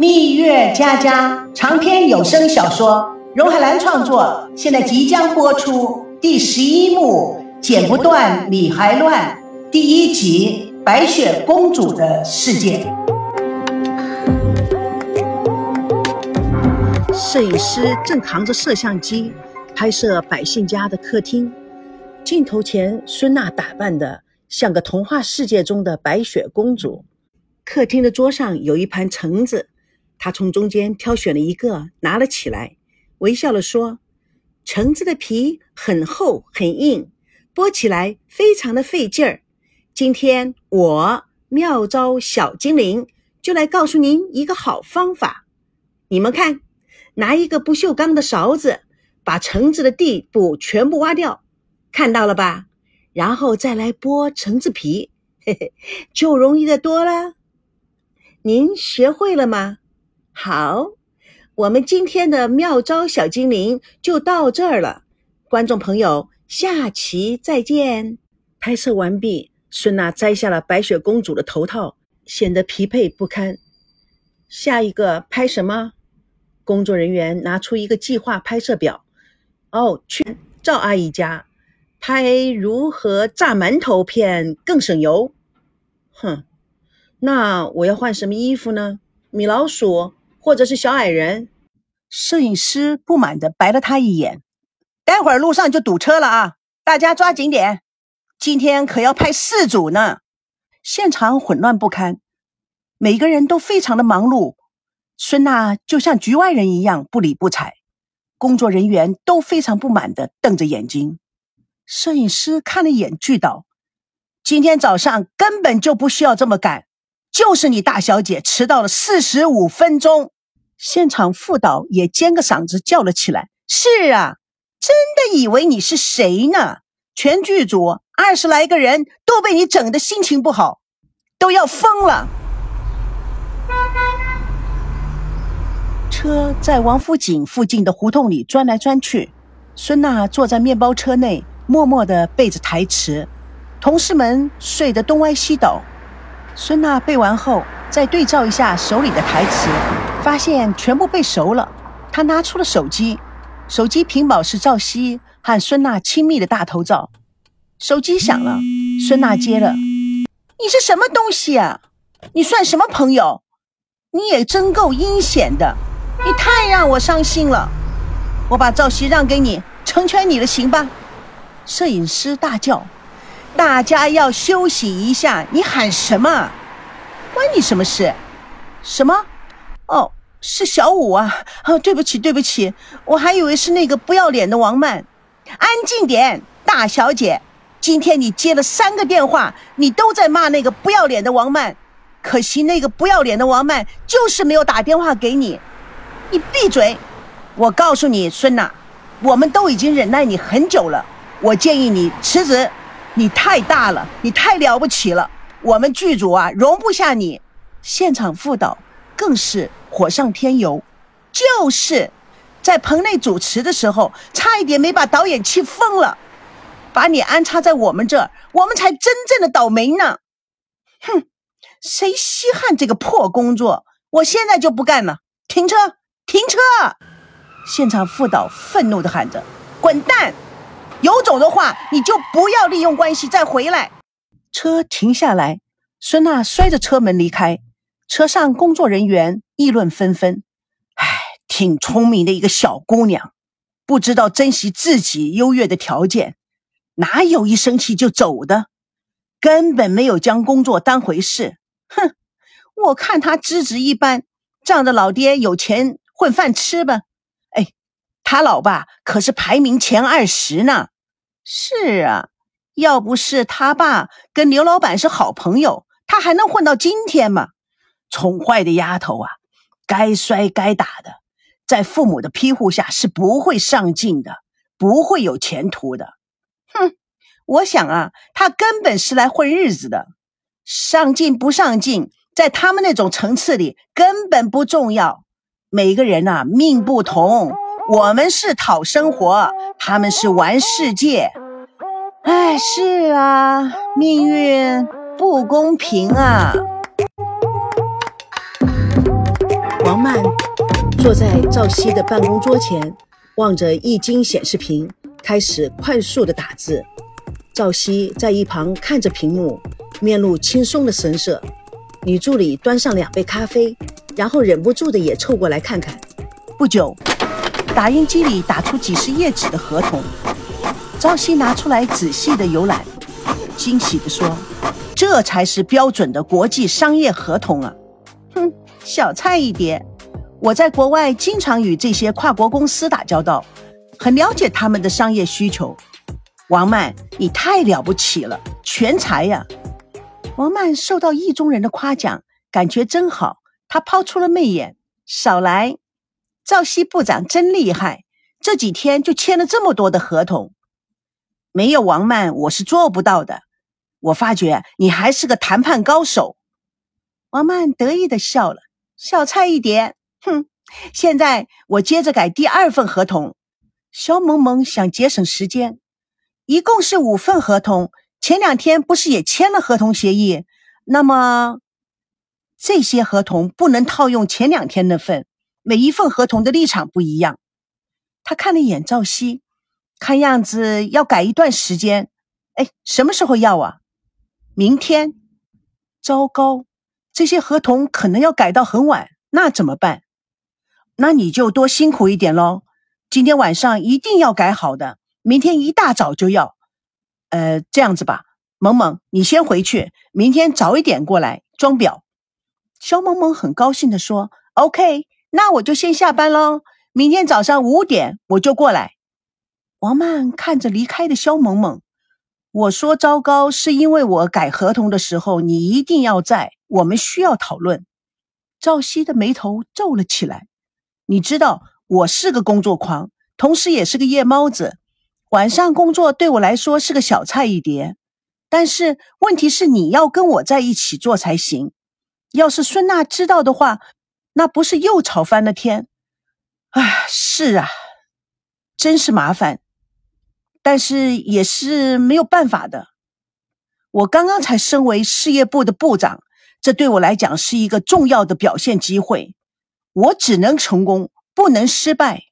蜜月佳佳长篇有声小说，荣海兰创作，现在即将播出第十一幕《剪不断理还乱》第一集《白雪公主的世界》。摄影师正扛着摄像机拍摄百姓家的客厅，镜头前，孙娜打扮的像个童话世界中的白雪公主。客厅的桌上有一盘橙子，他从中间挑选了一个，拿了起来，微笑了说：“橙子的皮很厚很硬，剥起来非常的费劲儿。今天我妙招小精灵就来告诉您一个好方法。你们看，拿一个不锈钢的勺子，把橙子的地部全部挖掉，看到了吧？然后再来剥橙子皮，嘿嘿，就容易的多了。”您学会了吗？好，我们今天的妙招小精灵就到这儿了。观众朋友，下期再见。拍摄完毕，孙娜摘下了白雪公主的头套，显得疲惫不堪。下一个拍什么？工作人员拿出一个计划拍摄表。哦，去赵阿姨家拍如何炸馒头片更省油。哼。那我要换什么衣服呢？米老鼠或者是小矮人？摄影师不满地白了他一眼。待会儿路上就堵车了啊！大家抓紧点，今天可要拍四组呢。现场混乱不堪，每个人都非常的忙碌。孙娜就像局外人一样不理不睬，工作人员都非常不满地瞪着眼睛。摄影师看了一眼剧导，今天早上根本就不需要这么赶。就是你大小姐迟到了四十五分钟，现场副导也尖个嗓子叫了起来：“是啊，真的以为你是谁呢？全剧组二十来个人都被你整的心情不好，都要疯了。”车在王府井附近的胡同里钻来钻去，孙娜坐在面包车内，默默地背着台词，同事们睡得东歪西倒。孙娜背完后，再对照一下手里的台词，发现全部背熟了。她拿出了手机，手机屏保是赵熙和孙娜亲密的大头照。手机响了，孙娜接了：“你是什么东西啊？你算什么朋友？你也真够阴险的！你太让我伤心了。我把赵熙让给你，成全你了，行吧？”摄影师大叫。大家要休息一下，你喊什么？关你什么事？什么？哦，是小五啊！哦，对不起，对不起，我还以为是那个不要脸的王曼。安静点，大小姐。今天你接了三个电话，你都在骂那个不要脸的王曼。可惜那个不要脸的王曼就是没有打电话给你。你闭嘴！我告诉你，孙娜，我们都已经忍耐你很久了。我建议你辞职。你太大了，你太了不起了，我们剧组啊容不下你。现场副导更是火上添油，就是在棚内主持的时候，差一点没把导演气疯了。把你安插在我们这儿，我们才真正的倒霉呢。哼，谁稀罕这个破工作？我现在就不干了，停车，停车！现场副导愤怒地喊着：“滚蛋！”有种的话，你就不要利用关系再回来。车停下来，孙娜摔着车门离开。车上工作人员议论纷纷：“唉，挺聪明的一个小姑娘，不知道珍惜自己优越的条件，哪有一生气就走的？根本没有将工作当回事。哼，我看他资质一般，仗着老爹有钱混饭吃吧。”他老爸可是排名前二十呢。是啊，要不是他爸跟刘老板是好朋友，他还能混到今天吗？宠坏的丫头啊，该摔该打的，在父母的庇护下是不会上进的，不会有前途的。哼，我想啊，他根本是来混日子的，上进不上进，在他们那种层次里根本不重要。每个人呐，命不同。我们是讨生活，他们是玩世界。哎，是啊，命运不公平啊！王曼坐在赵熙的办公桌前，望着液晶显示屏，开始快速的打字。赵熙在一旁看着屏幕，面露轻松的神色。女助理端上两杯咖啡，然后忍不住的也凑过来看看。不久，打印机里打出几十页纸的合同，朝夕拿出来仔细的游览，惊喜的说：“这才是标准的国际商业合同啊！”哼，小菜一碟。我在国外经常与这些跨国公司打交道，很了解他们的商业需求。王曼，你太了不起了，全才呀！王曼受到意中人的夸奖，感觉真好。她抛出了媚眼：“少来，赵熙部长真厉害，这几天就签了这么多的合同。没有王曼，我是做不到的。我发觉你还是个谈判高手。”王曼得意的笑了：“小菜一碟。”哼，现在我接着改第二份合同。肖萌萌想节省时间，一共是五份合同。前两天不是也签了合同协议？那么这些合同不能套用前两天那份，每一份合同的立场不一样。他看了一眼赵熙，看样子要改一段时间。哎，什么时候要啊？明天？糟糕，这些合同可能要改到很晚，那怎么办？那你就多辛苦一点喽。今天晚上一定要改好的，明天一大早就要。呃，这样子吧，萌萌，你先回去，明天早一点过来装裱。肖萌萌很高兴的说：“OK，那我就先下班喽，明天早上五点我就过来。”王曼看着离开的肖萌萌，我说：“糟糕，是因为我改合同的时候你一定要在，我们需要讨论。”赵熙的眉头皱了起来。你知道我是个工作狂，同时也是个夜猫子。晚上工作对我来说是个小菜一碟，但是问题是你要跟我在一起做才行。要是孙娜知道的话，那不是又吵翻了天？唉，是啊，真是麻烦，但是也是没有办法的。我刚刚才升为事业部的部长，这对我来讲是一个重要的表现机会。我只能成功，不能失败。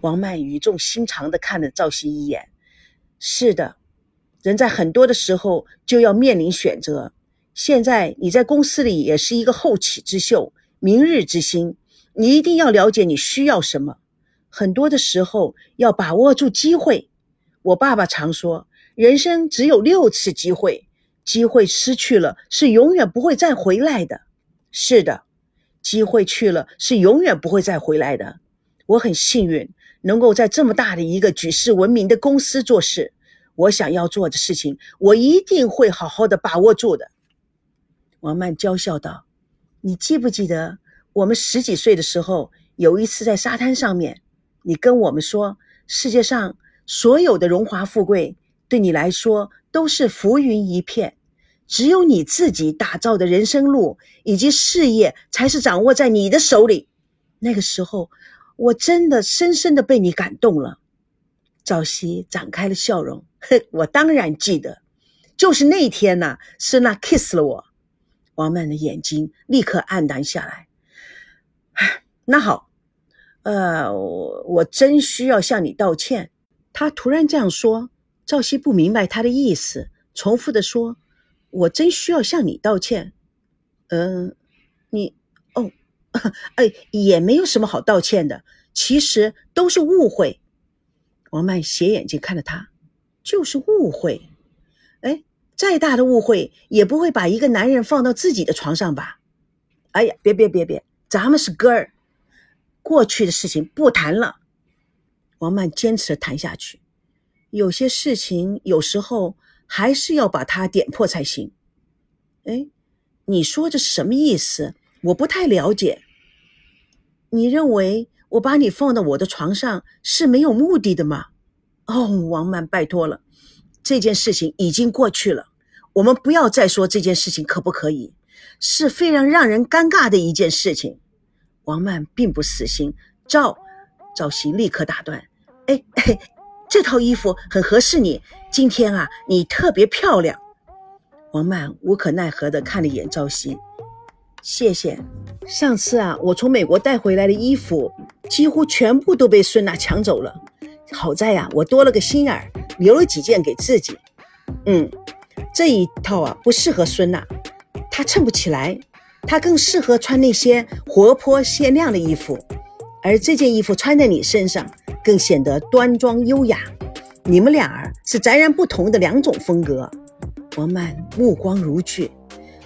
王曼语重心长的看了赵鑫一眼。是的，人在很多的时候就要面临选择。现在你在公司里也是一个后起之秀、明日之星，你一定要了解你需要什么。很多的时候要把握住机会。我爸爸常说，人生只有六次机会，机会失去了是永远不会再回来的。是的。机会去了是永远不会再回来的。我很幸运能够在这么大的一个举世闻名的公司做事。我想要做的事情，我一定会好好的把握住的。王曼娇笑道：“你记不记得我们十几岁的时候，有一次在沙滩上面，你跟我们说，世界上所有的荣华富贵对你来说都是浮云一片。”只有你自己打造的人生路以及事业，才是掌握在你的手里。那个时候，我真的深深的被你感动了。赵熙展开了笑容，哼，我当然记得，就是那天呐，是那 kiss 了我。王曼的眼睛立刻黯淡下来。那好，呃，我我真需要向你道歉。他突然这样说，赵熙不明白他的意思，重复的说。我真需要向你道歉，嗯，你哦，哎，也没有什么好道歉的，其实都是误会。王曼斜眼睛看着他，就是误会。哎，再大的误会也不会把一个男人放到自己的床上吧？哎呀，别别别别，咱们是哥儿，过去的事情不谈了。王曼坚持谈下去，有些事情有时候。还是要把它点破才行。哎，你说这什么意思？我不太了解。你认为我把你放到我的床上是没有目的的吗？哦，王曼，拜托了，这件事情已经过去了，我们不要再说这件事情，可不可以？是非常让人尴尬的一件事情。王曼并不死心，赵赵熙立刻打断：“哎。”这套衣服很合适你，今天啊，你特别漂亮。王曼无可奈何地看了一眼赵熙，谢谢。上次啊，我从美国带回来的衣服几乎全部都被孙娜抢走了。好在呀，我多了个心眼儿，留了几件给自己。嗯，这一套啊不适合孙娜，她衬不起来。她更适合穿那些活泼鲜亮的衣服，而这件衣服穿在你身上更显得端庄优雅。你们俩儿是截然不同的两种风格。王曼目光如炬，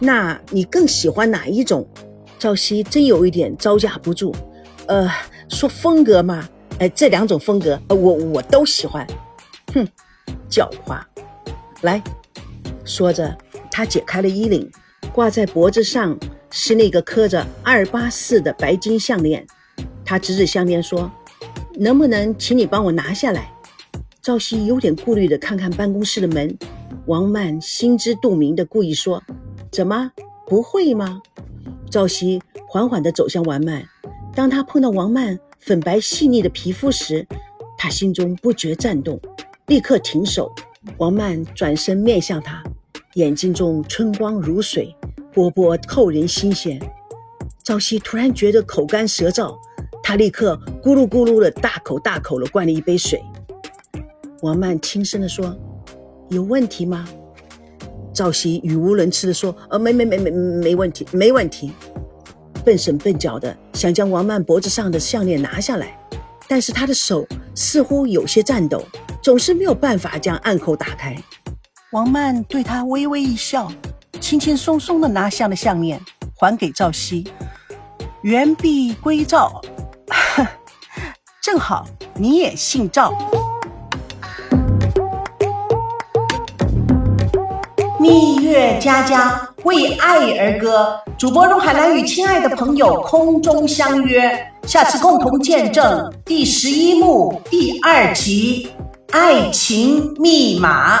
那你更喜欢哪一种？赵熙真有一点招架不住。呃，说风格嘛，哎，这两种风格，我我都喜欢。哼，狡猾。来说着，他解开了衣领，挂在脖子上。是那个刻着二八四的白金项链，他指指项链说：“能不能请你帮我拿下来？”赵熙有点顾虑的看看办公室的门，王曼心知肚明的故意说：“怎么不会吗？”赵熙缓缓地走向王曼，当他碰到王曼粉白细腻的皮肤时，他心中不觉颤动，立刻停手。王曼转身面向他，眼睛中春光如水。波波扣人心弦，赵熙突然觉得口干舌燥，他立刻咕噜咕噜的大口大口的灌了一杯水。王曼轻声的说：“有问题吗？”赵熙语无伦次的说：“呃，没没没没没问题，没问题。”笨手笨脚的想将王曼脖子上的项链拿下来，但是他的手似乎有些颤抖，总是没有办法将暗口打开。王曼对他微微一笑。轻轻松松的拿下了项链，还给赵熙。原璧归赵，正好你也姓赵。蜜月佳佳为爱而歌，主播荣海兰与亲爱的朋友空中相约，下次共同见证第十一幕第二集《爱情密码》。